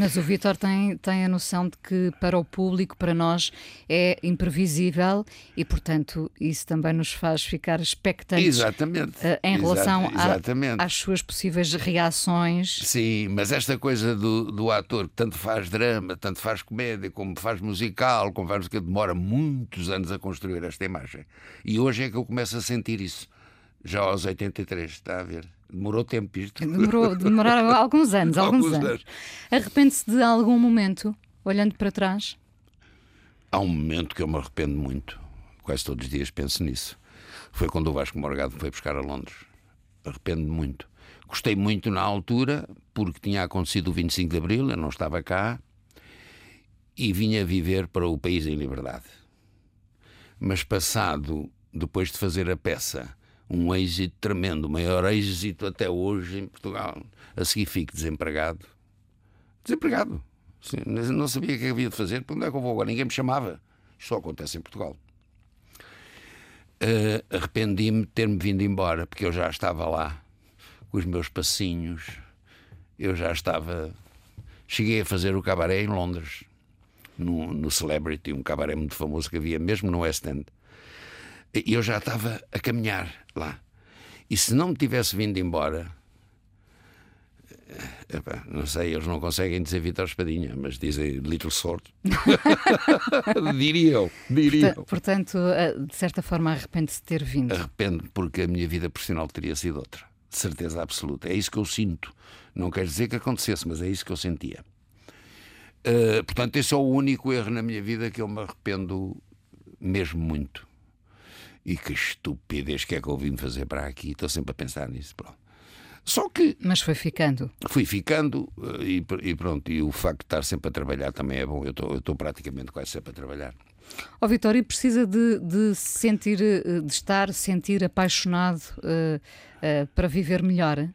Mas o Vitor tem, tem a noção de que para o público, para nós, é imprevisível e, portanto, isso também nos faz ficar expectantes Exatamente. Uh, em relação Exatamente. A, às suas possíveis reações. Sim, mas esta coisa do, do ator que tanto faz drama, tanto faz comédia, como faz musical, como faz que demora muitos anos a construir esta imagem. E hoje é que eu começo a sentir isso. Já aos 83, está a ver? Demorou tempo isto. Demorou, demoraram alguns anos, alguns, alguns anos. anos. Arrepende-se de algum momento, olhando para trás? Há um momento que eu me arrependo muito. Quase todos os dias penso nisso. Foi quando o Vasco Morgado foi buscar a Londres. Arrependo-me muito. Gostei muito na altura, porque tinha acontecido o 25 de Abril, eu não estava cá, e vinha viver para o país em liberdade. Mas passado, depois de fazer a peça, um êxito tremendo, o maior êxito até hoje em Portugal. A seguir fico desempregado. Desempregado. Sim, não sabia o que havia de fazer. Para onde é que eu vou agora? Ninguém me chamava. Isto só acontece em Portugal. Uh, Arrependi-me de ter-me vindo embora, porque eu já estava lá com os meus passinhos. Eu já estava. Cheguei a fazer o cabaré em Londres, no, no Celebrity, um cabaré muito famoso que havia mesmo no West End. E eu já estava a caminhar lá. E se não me tivesse vindo embora, Epá, não sei, eles não conseguem dizer Vitor Espadinha, mas dizem Little Sword. diria eu, diria eu. Portanto, eh, de certa forma, arrepende-se de ter vindo. Arrependo, porque a minha vida profissional teria sido outra. De certeza absoluta. É isso que eu sinto. Não quer dizer que acontecesse, mas é isso que eu sentia. Uh, portanto, esse é o único erro na minha vida que eu me arrependo mesmo muito. E que estupidez que é que eu vim fazer para aqui? Estou sempre a pensar nisso. Pronto. Só que. Mas foi ficando. Fui ficando eh, e, e, pronto. E o facto de estar sempre a trabalhar também é bom. Eu estou, praticamente quase sempre a trabalhar. Ó oh, Vitório, precisa de, de sentir, eh, de estar, sentir apaixonado uh, uh, para viver melhor?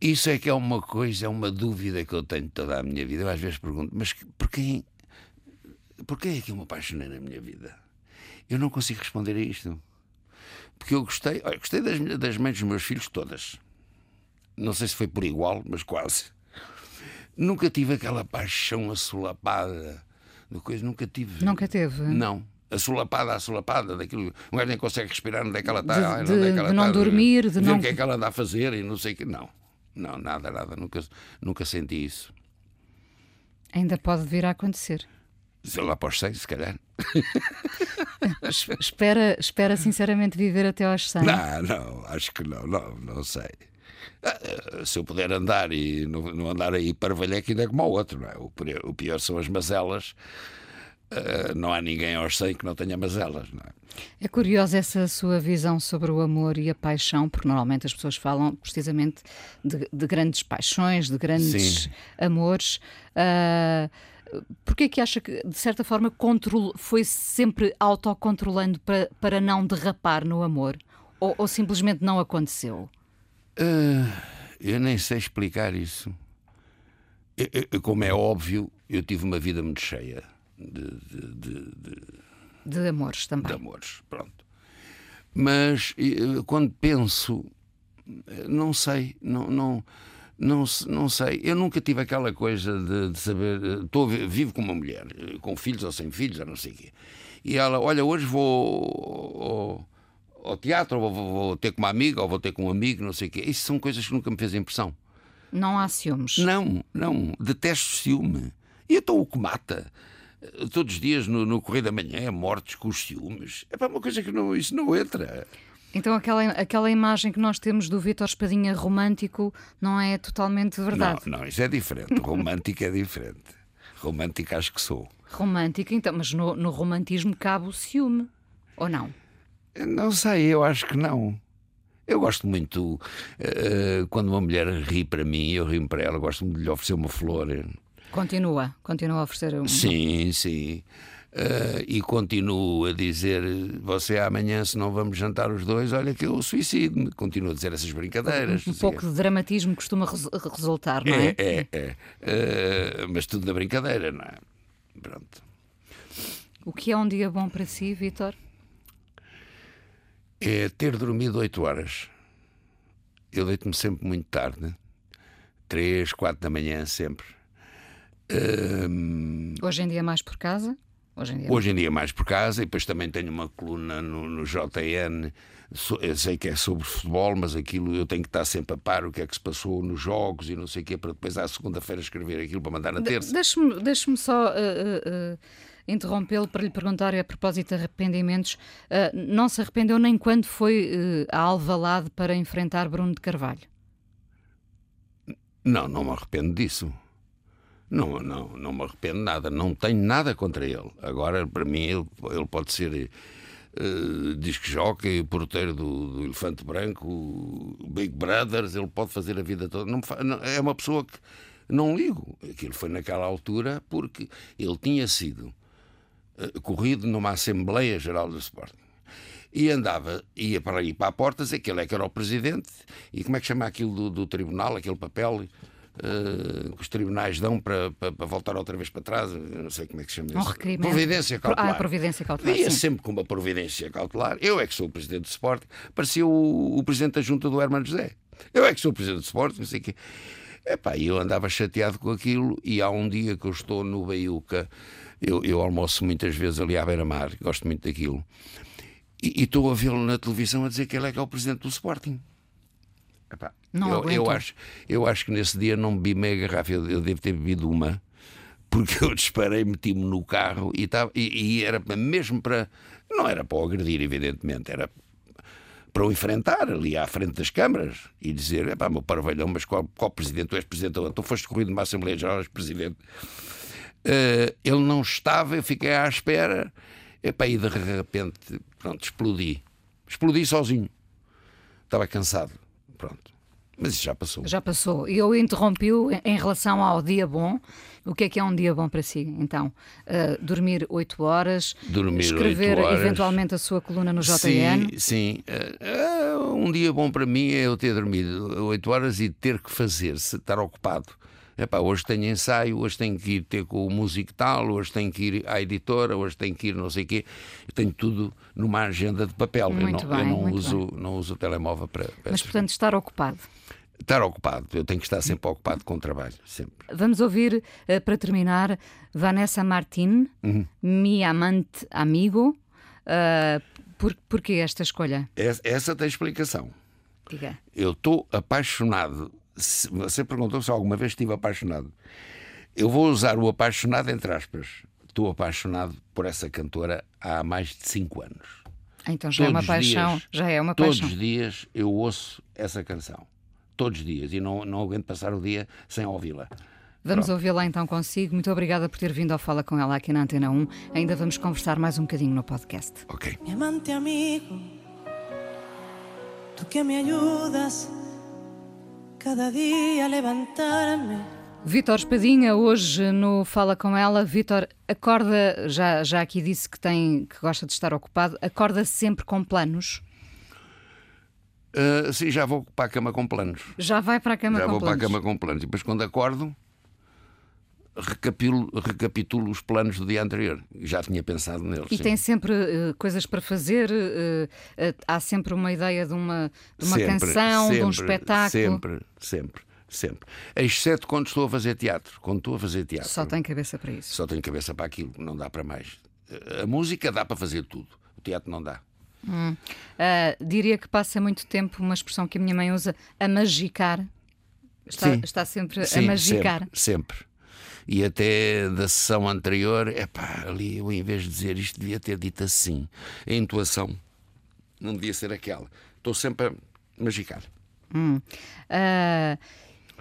Isso é que é uma coisa, é uma dúvida que eu tenho toda a minha vida. Eu às vezes pergunto, mas por quem, por quem é que eu me apaixonei na minha vida? Eu não consigo responder a isto. Porque eu gostei, olha, gostei das, das mães dos meus filhos todas. Não sei se foi por igual, mas quase. Nunca tive aquela paixão assolapada de coisa, nunca tive. Nunca teve? Não. Assolapada, assolapada, daquilo. Um gajo nem consegue respirar onde é que ela está. De, de, é de não tá, dormir, de, de não. O que é que ela anda a fazer e não sei o que. Não. Não, nada, nada. Nunca, nunca senti isso. Ainda pode vir a acontecer. Sei lá para os 100, se calhar. espera, espera sinceramente viver até aos 100? Não, não, acho que não, não, não sei. Ah, se eu puder andar e não, não andar aí para velheque ainda é como ao outro, não é? O pior são as mazelas. Uh, não há ninguém aos 100 que não tenha mazelas, não é? É curiosa essa sua visão sobre o amor e a paixão, porque normalmente as pessoas falam precisamente de, de grandes paixões, de grandes Sim. amores. Uh, Porquê é que acha que, de certa forma, control, foi sempre autocontrolando para, para não derrapar no amor? Ou, ou simplesmente não aconteceu? Uh, eu nem sei explicar isso. Eu, eu, como é óbvio, eu tive uma vida muito cheia de, de, de, de, de amores também. De amores, pronto. Mas quando penso, não sei, não, não não, não sei, eu nunca tive aquela coisa de, de saber. Estou, vivo com uma mulher, com filhos ou sem filhos, ou não sei o quê. E ela, olha, hoje vou ao, ao teatro, ou vou, vou, ter com uma amiga, ou vou ter com um amigo, não sei o quê. Isso são coisas que nunca me fez impressão. Não há ciúmes? Não, não. Detesto ciúme. E então o que mata? Todos os dias no, no Correio da Manhã, mortes com os ciúmes. É para uma coisa que não, isso não entra. Então aquela, aquela imagem que nós temos do Vítor Espadinha romântico não é totalmente verdade? Não, não, isso é diferente. Romântico é diferente. Romântico acho que sou. Romântico, então, mas no, no romantismo cabe o ciúme, ou não? Não sei, eu acho que não. Eu gosto muito uh, quando uma mulher ri para mim, eu rio para ela, gosto muito de lhe oferecer uma flor. Continua, continua a oferecer uma. Sim, sim. Uh, e continuo a dizer: você amanhã, se não vamos jantar os dois, olha que eu suicido-me. Continuo a dizer essas brincadeiras. Um, um pouco de dramatismo costuma res resultar, não é? É, é. é. Uh, mas tudo na brincadeira, não é? Pronto. O que é um dia bom para si, Vitor? É ter dormido 8 horas. Eu deito-me sempre muito tarde, né? 3, 4 da manhã, sempre. Um... Hoje em dia mais por casa? Hoje em dia, Hoje em dia mais por casa, e depois também tenho uma coluna no, no JN. Eu sei que é sobre futebol, mas aquilo eu tenho que estar sempre a par o que é que se passou nos jogos e não sei o quê, para depois à segunda-feira escrever aquilo para mandar na terça. Deixe-me deixe só. Uh, uh, uh interrompê-lo para lhe perguntar a propósito de arrependimentos. Uh, não se arrependeu nem quando foi uh, a Alvalade para enfrentar Bruno de Carvalho? Não, não me arrependo disso. Não, não, não me arrependo nada. Não tenho nada contra ele. Agora, para mim, ele, ele pode ser uh, disc jockey, porteiro do, do, Elefante Branco, Big Brothers, ele pode fazer a vida toda. Não, não, é uma pessoa que não ligo. Aquilo foi naquela altura porque ele tinha sido uh, corrido numa Assembleia Geral do Sporting e andava, ia para aí para a porta, dizer que ele é que era o presidente, e como é que chama aquilo do, do tribunal, aquele papel, uh, que os tribunais dão para, para, para, voltar outra vez para trás, não sei como é que se chama um isso. Providência cautelar. Ah, providência cautelar. Ia sempre com uma providência cautelar. Eu é que sou o presidente do Sport, parecia o, o presidente da junta do Hermano José. Eu é que sou o presidente do Sport, não sei o quê. Epá, eu andava chateado com aquilo e há um dia que eu estou no Baiuca, eu, eu almoço muitas vezes ali à beira-mar, gosto muito daquilo, e, e estou a vê-lo na televisão a dizer que ele é que é o presidente do Sporting. Epá, eu, eu, acho, eu acho que nesse dia não bebi meia garrafa, eu, eu devo ter bebido uma, porque eu disparei, meti-me no carro e, tava, e, e, era mesmo para. Não era para o agredir, evidentemente, era para o enfrentar ali à frente das câmaras e dizer: é pá, meu parvalhão, mas qual, qual presidente? Tu és presidente, tu então foste corrido numa Assembleia Geral, és presidente. Uh, ele não estava, eu fiquei à espera, epá, e de repente, pronto, explodi. Explodi sozinho. Estava cansado. Pronto. Mas isso já passou. Já passou. E eu interrompi-o em relação ao dia bom. O que é que é um dia bom para si? Então, uh, dormir 8 horas, dormir escrever horas. eventualmente a sua coluna no JN? Sim, sim. Uh, um dia bom para mim é eu ter dormido 8 horas e ter que fazer, se estar ocupado. Epá, hoje tenho ensaio, hoje tenho que ir ter com o músico tal, hoje tenho que ir à editora, hoje tenho que ir não sei o quê. Eu tenho tudo numa agenda de papel. Muito eu não, bem, eu não uso, não uso o telemóvel para. para Mas, portanto, estar ocupado. Estar ocupado, eu tenho que estar sempre ocupado com o trabalho, sempre. Vamos ouvir, uh, para terminar, Vanessa Martin, uhum. Mi Amante Amigo. Uh, por, porquê esta escolha? Essa, essa tem explicação. Diga. Eu estou apaixonado você perguntou se alguma vez estive apaixonado. Eu vou usar o apaixonado entre aspas. Estou apaixonado por essa cantora há mais de 5 anos. Então já todos é uma paixão. Dias, já é uma todos paixão. Todos os dias eu ouço essa canção. Todos os dias. E não, não aguento passar o dia sem ouvi-la. Vamos ouvi-la então consigo. Muito obrigada por ter vindo ao Fala com ela aqui na Antena 1. Ainda vamos conversar mais um bocadinho no podcast. Ok. Mi amante amigo, tu que me ayudas cada dia levantar-me. Vítor Espadinha, hoje no Fala Com Ela. Vítor, acorda, já, já aqui disse que, tem, que gosta de estar ocupado, acorda sempre com planos? Uh, sim, já vou para a cama com planos. Já vai para a cama já com planos? Já vou para a cama com planos. E depois, quando acordo, recapitulo, recapitulo os planos do dia anterior. Já tinha pensado neles. E sim. tem sempre uh, coisas para fazer? Uh, uh, há sempre uma ideia de uma, de uma sempre, canção, sempre, de um espetáculo? Sempre, sempre, sempre. Exceto quando estou a fazer teatro. Quando estou a fazer teatro. Só tem cabeça para isso. Só tenho cabeça para aquilo, não dá para mais. A música dá para fazer tudo, o teatro não dá. Hum. diria que passa muito tempo, uma expressão que a minha mãe usa, a magicar. Está, está sempre sim, a magicar. Sempre, sempre e até da sessão anterior, é pá, ali eu em vez de dizer isto devia ter dito assim. A intuação não devia ser aquela. Estou sempre a magicar. Hum. Uh,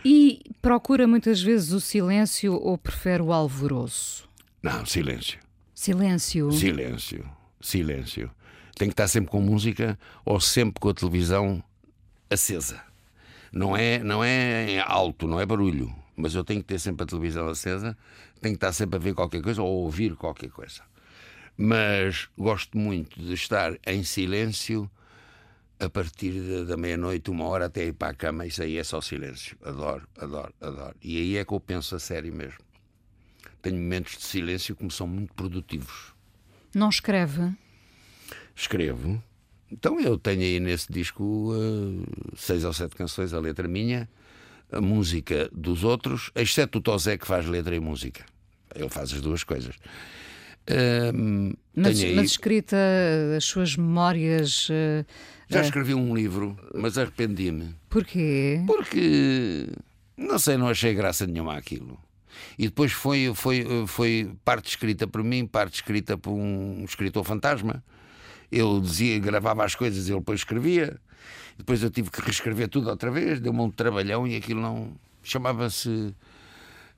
e procura muitas vezes o silêncio ou prefere o alvoroço? Não, silêncio. Silêncio. Silêncio. Silêncio. Tem que estar sempre com música ou sempre com a televisão acesa. Não é, não é alto, não é barulho mas eu tenho que ter sempre a televisão acesa, tenho que estar sempre a ver qualquer coisa ou a ouvir qualquer coisa. Mas gosto muito de estar em silêncio a partir de, da meia-noite, uma hora até ir para a cama. Isso aí é só silêncio. Adoro, adoro, adoro. E aí é que eu penso a sério mesmo. Tenho momentos de silêncio que me são muito produtivos. Não escreve? Escrevo. Então eu tenho aí nesse disco uh, seis ou sete canções, a letra minha, a música dos outros, exceto o Tosé que faz letra e música. Ele faz as duas coisas. Uh, mas, aí... mas, escrita as suas memórias. Uh, Já escrevi um livro, mas arrependi-me. Porquê? Porque não sei, não achei graça nenhuma àquilo. E depois foi, foi, foi parte escrita por mim, parte escrita por um escritor fantasma. Eu dizia, gravava as coisas, ele depois escrevia. Depois eu tive que reescrever tudo outra vez, deu-me um trabalhão e aquilo não. Chamava-se.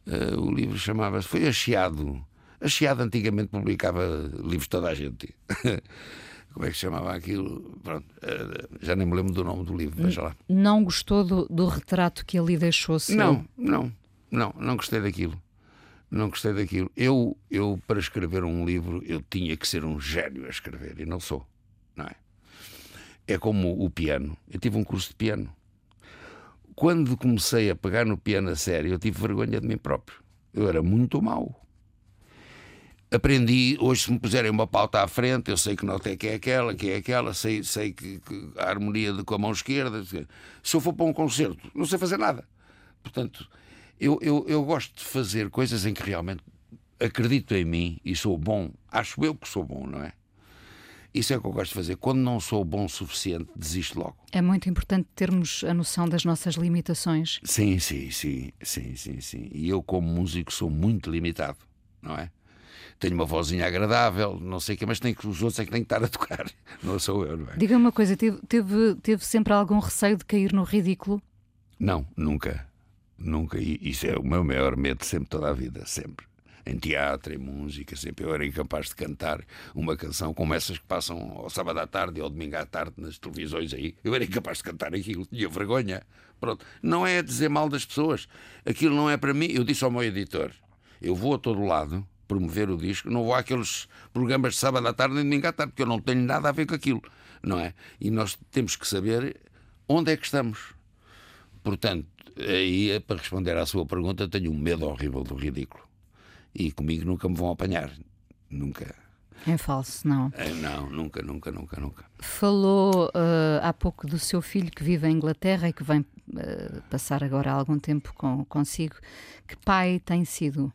Uh, o livro chamava-se. Foi a Chiado. A Chiado antigamente publicava livros de toda a gente. Como é que se chamava aquilo? Pronto, uh, já nem me lembro do nome do livro, veja lá. Não gostou do, do retrato que ali deixou seu? Não, não, não, não gostei daquilo não gostei daquilo. Eu, eu, para escrever um livro, eu tinha que ser um gênio a escrever, e não sou, não é? É como o piano. Eu tive um curso de piano. Quando comecei a pegar no piano a sério, eu tive vergonha de mim próprio. Eu era muito mau. Aprendi, hoje, se me puserem uma pauta à frente, eu sei que nota é que é aquela, que é aquela, sei, sei que, que a harmonia de, com a mão esquerda. Se eu for para um concerto, não sei fazer nada. Portanto, eu, eu, eu gosto de fazer coisas em que realmente acredito em mim e sou bom. Acho eu que sou bom, não é? Isso é o que eu gosto de fazer. Quando não sou bom o suficiente, desisto logo. É muito importante termos a noção das nossas limitações. Sim, sim, sim, sim, sim, sim. E eu, como músico, sou muito limitado, não é? Tenho uma vozinha agradável, não sei o que, mas tem que, os outros é que têm que estar a tocar. Não sou eu, não é? Diga uma coisa, teve, teve, teve sempre algum receio de cair no ridículo? Não, nunca. Nunca, isso é o meu maior medo sempre, toda a vida, sempre. Em teatro, em música, sempre eu era incapaz de cantar uma canção como essas que passam ao sábado à tarde ou ao domingo à tarde nas televisões aí. Eu era incapaz de cantar aquilo, tinha vergonha. Pronto. Não é dizer mal das pessoas. Aquilo não é para mim. Eu disse ao meu editor: eu vou a todo lado promover o disco, não vou àqueles programas de sábado à tarde nem domingo à tarde, porque eu não tenho nada a ver com aquilo, não é? E nós temos que saber onde é que estamos. Portanto, aí, para responder à sua pergunta, tenho um medo horrível do ridículo. E comigo nunca me vão apanhar. Nunca. É falso, não? É, não, nunca, nunca, nunca, nunca. Falou uh, há pouco do seu filho que vive em Inglaterra e que vem uh, passar agora algum tempo com, consigo. Que pai tem sido?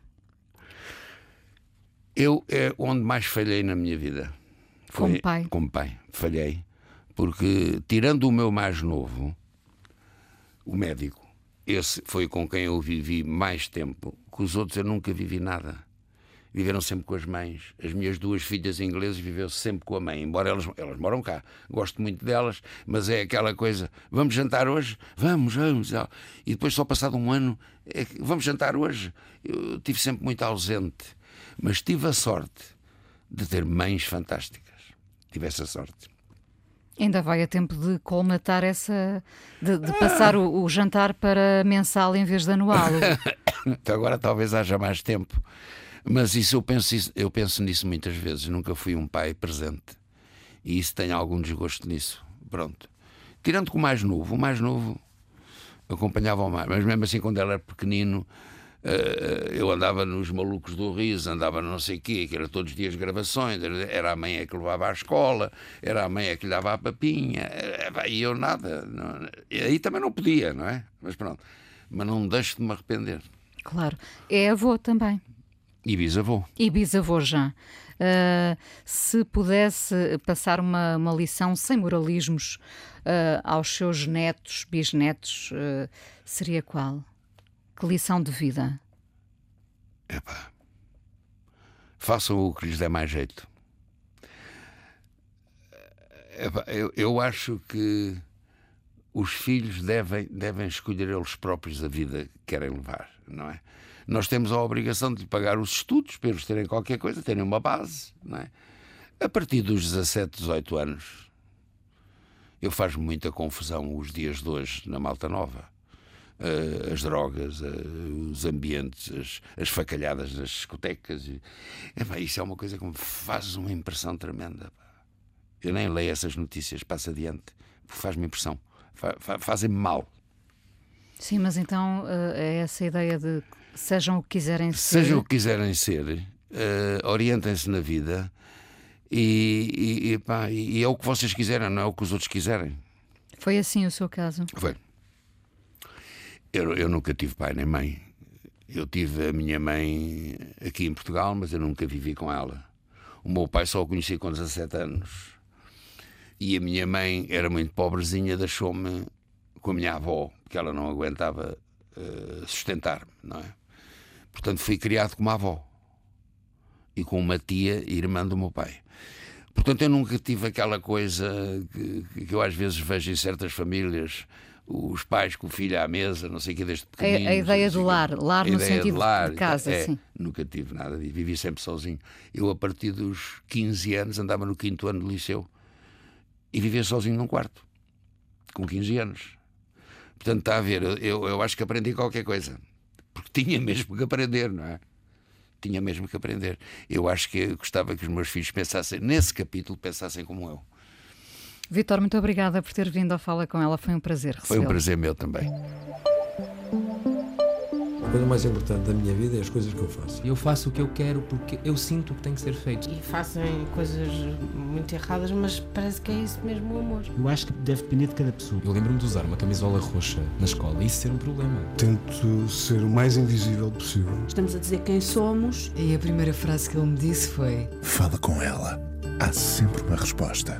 Eu é onde mais falhei na minha vida. Foi, como pai? Como pai, falhei. Porque, tirando o meu mais novo, o médico, esse foi com quem eu vivi mais tempo. Com os outros eu nunca vivi nada. Viveram sempre com as mães. As minhas duas filhas inglesas viveram sempre com a mãe, embora elas, elas moram cá. Gosto muito delas, mas é aquela coisa: vamos jantar hoje? Vamos, vamos. E depois, só passado um ano, é, vamos jantar hoje? Eu estive sempre muito ausente, mas tive a sorte de ter mães fantásticas. Tive essa sorte. Ainda vai a tempo de colmatar essa. de, de passar o, o, jantar para mensal em vez de anual. agora talvez haja mais tempo. Mas isso eu penso, eu penso nisso muitas vezes. Nunca fui um pai presente. E isso tem algum desgosto nisso. Pronto. Tirando com o mais novo, o mais novo acompanhava o mais, mas mesmo assim, quando ele era pequenino, eu andava nos malucos do riso, andava não sei o quê, que era todos os dias gravações, era a mãe é que levava à escola, era a mãe é que lhe dava a papinha, e eu nada. Não, aí também não podia, não é? Mas pronto. Mas não deixo de me arrepender. Claro. É avô também. E bisavô. E bisavô já. Uh, se pudesse passar uma, uma lição sem moralismos uh, aos seus netos, bisnetos, seria qual? Que lição de vida? Epá. Façam o que lhes der mais jeito. Epá, eu, eu acho que os filhos devem, devem escolher eles próprios a vida que querem levar, não é? Nós temos a obrigação de pagar os estudos para eles terem qualquer coisa, terem uma base, não é? A partir dos 17, 18 anos, eu faz muita confusão os dias de hoje na Malta Nova uh, as drogas, uh, os ambientes, as, as, facalhadas nas discotecas. E, epá, isso é uma coisa que me faz uma impressão tremenda. Pá. Eu nem leio essas notícias, passo adiante, porque faz-me impressão. Fa, fa, Fazem-me mal. Sim, mas então uh, é essa ideia de sejam o que quiserem ser. Sejam o que quiserem ser, orientem-se na vida e, e, e, pá, e é o que vocês quiserem, não é o que os outros quiserem. Foi assim o seu caso? Foi. Eu, eu nunca tive pai nem mãe. Eu tive a minha mãe aqui em Portugal, mas eu nunca vivi com ela. O meu pai só o conheci com 17 anos. E a minha mãe era muito pobrezinha, deixou-me com a minha avó, porque ela não aguentava uh, sustentar-me, não é? Portanto, fui criado com uma avó e com uma tia irmã do meu pai. Portanto, eu nunca tive aquela coisa que, que eu às vezes vejo em certas famílias, os pais com o filho à mesa, não sei o que, desde pequenino. A, a ideia do lar, lar no sentido de, lar, de casa, é, sim. Nunca tive nada disso, vivi sempre sozinho. Eu, a partir dos 15 anos, andava no quinto ano do liceu e vivia sozinho num quarto, com 15 anos. Portanto, está a ver, eu, eu acho que aprendi qualquer coisa, porque tinha mesmo que aprender, não é? tinha mesmo que aprender. Eu acho que gostava que os meus filhos pensassem, nesse capítulo, pensassem como eu. Vitor, muito obrigada por ter vindo à Fala com ela. Foi um prazer Foi um prazer meu também. A coisa mais importante da minha vida é as coisas que eu faço. Eu faço o que eu quero porque eu sinto que tem que ser feito. E fazem coisas muito erradas, mas parece que é isso mesmo o amor. Eu acho que deve depender de cada pessoa. Eu lembro-me de usar uma camisola roxa na escola e isso ser um problema. Tento ser o mais invisível possível. Estamos a dizer quem somos. E a primeira frase que ele me disse foi: Fala com ela. Há sempre uma resposta